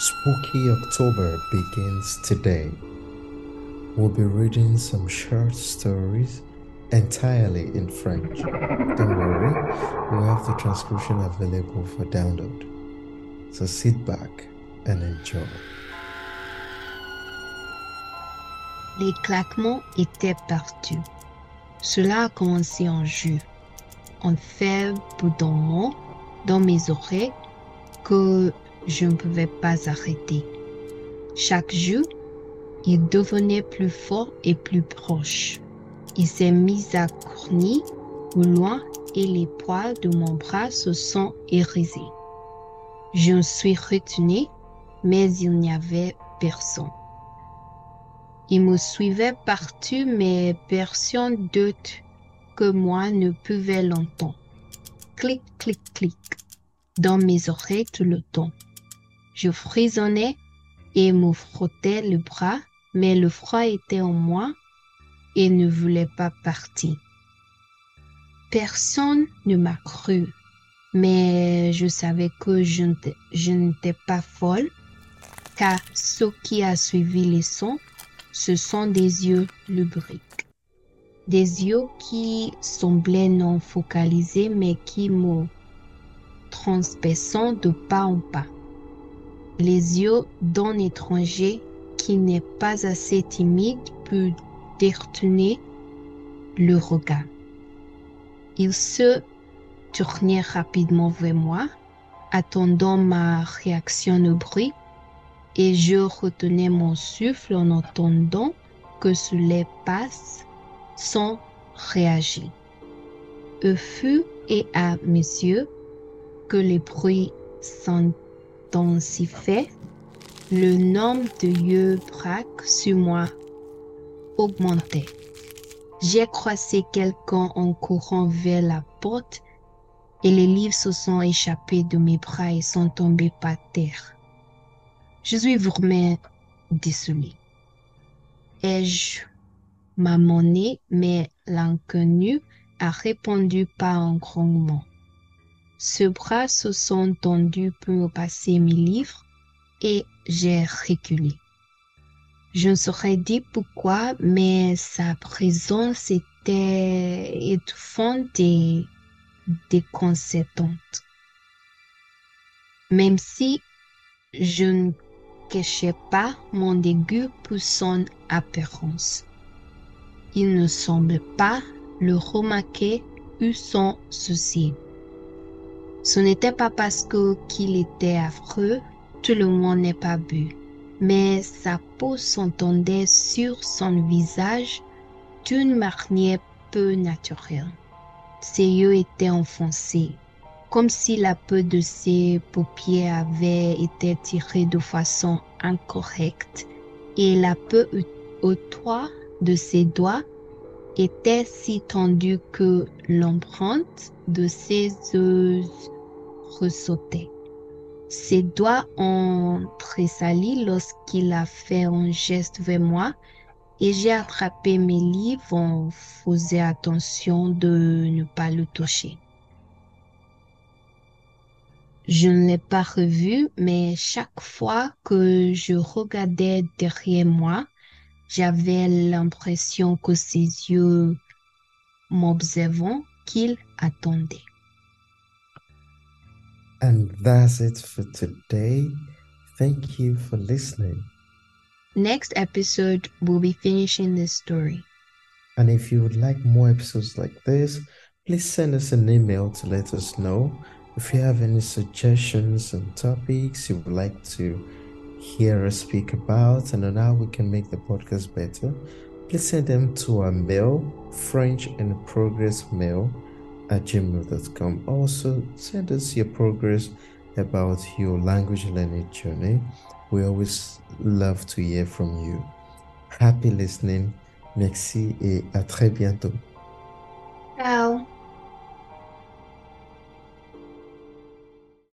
Spooky October begins today. We'll be reading some short stories entirely in French. Don't worry, we have the transcription available for download. So sit back and enjoy. Les claquements étaient partout. Cela a commencé en jeu, en faible bourdonnement dans mes oreilles que je ne pouvais pas arrêter. Chaque jour, il devenait plus fort et plus proche. Il s'est mis à cornir au loin et les poils de mon bras se sont hérissés. Je me suis retenue, mais il n'y avait personne. Il me suivait partout, mais personne d'autre que moi ne pouvait l'entendre. Clic, clic, clic, dans mes oreilles tout le temps. Je frissonnais et me frottais le bras, mais le froid était en moi et ne voulait pas partir. Personne ne m'a cru, mais je savais que je n'étais pas folle, car ce qui a suivi les sons, ce sont des yeux lubriques. Des yeux qui semblaient non focalisés, mais qui me transperçant de pas en pas. Les yeux d'un étranger qui n'est pas assez timide peut détourner le regard. Il se tournait rapidement vers moi, attendant ma réaction au bruit, et je retenais mon souffle en entendant que les passes sans réagir. Au fut et à mes yeux que les bruits s'intensifiaient, le nombre de yeux braques sur moi augmentait. J'ai croisé quelqu'un en courant vers la porte et les livres se sont échappés de mes bras et sont tombés par terre. Je suis vraiment désolée. Ai-je m'amené, mais l'inconnu a répondu par un grondement. Ses bras se sont tendus pour passer mes livres et j'ai reculé. Je ne saurais dire pourquoi, mais sa présence était étouffante et déconcertante. Même si je ne cachais pas mon dégoût pour son apparence. Il ne semble pas le remarquer ou son souci. Ce n'était pas parce qu'il était affreux, tout le monde n'est pas bu, mais sa peau s'entendait sur son visage d'une manière peu naturelle. Ses yeux étaient enfoncés, comme si la peau de ses paupières avait été tirée de façon incorrecte et la peau autour de ses doigts était si tendue que l'empreinte de ses os ressautait. Ses doigts ont tressailli lorsqu'il a fait un geste vers moi et j'ai attrapé mes livres en faisant attention de ne pas le toucher. Je ne l'ai pas revu, mais chaque fois que je regardais derrière moi, j'avais l'impression que ses yeux m'observant, qu'il attendait. And that's it for today. Thank you for listening. Next episode, we'll be finishing this story. And if you would like more episodes like this, please send us an email to let us know. If you have any suggestions and topics you would like to hear us speak about and on how we can make the podcast better, please send them to our mail, French in progress mail at gmail.com. Also, send us your progress about your language learning journey. We always love to hear from you. Happy listening. Merci et à très bientôt. Ciao.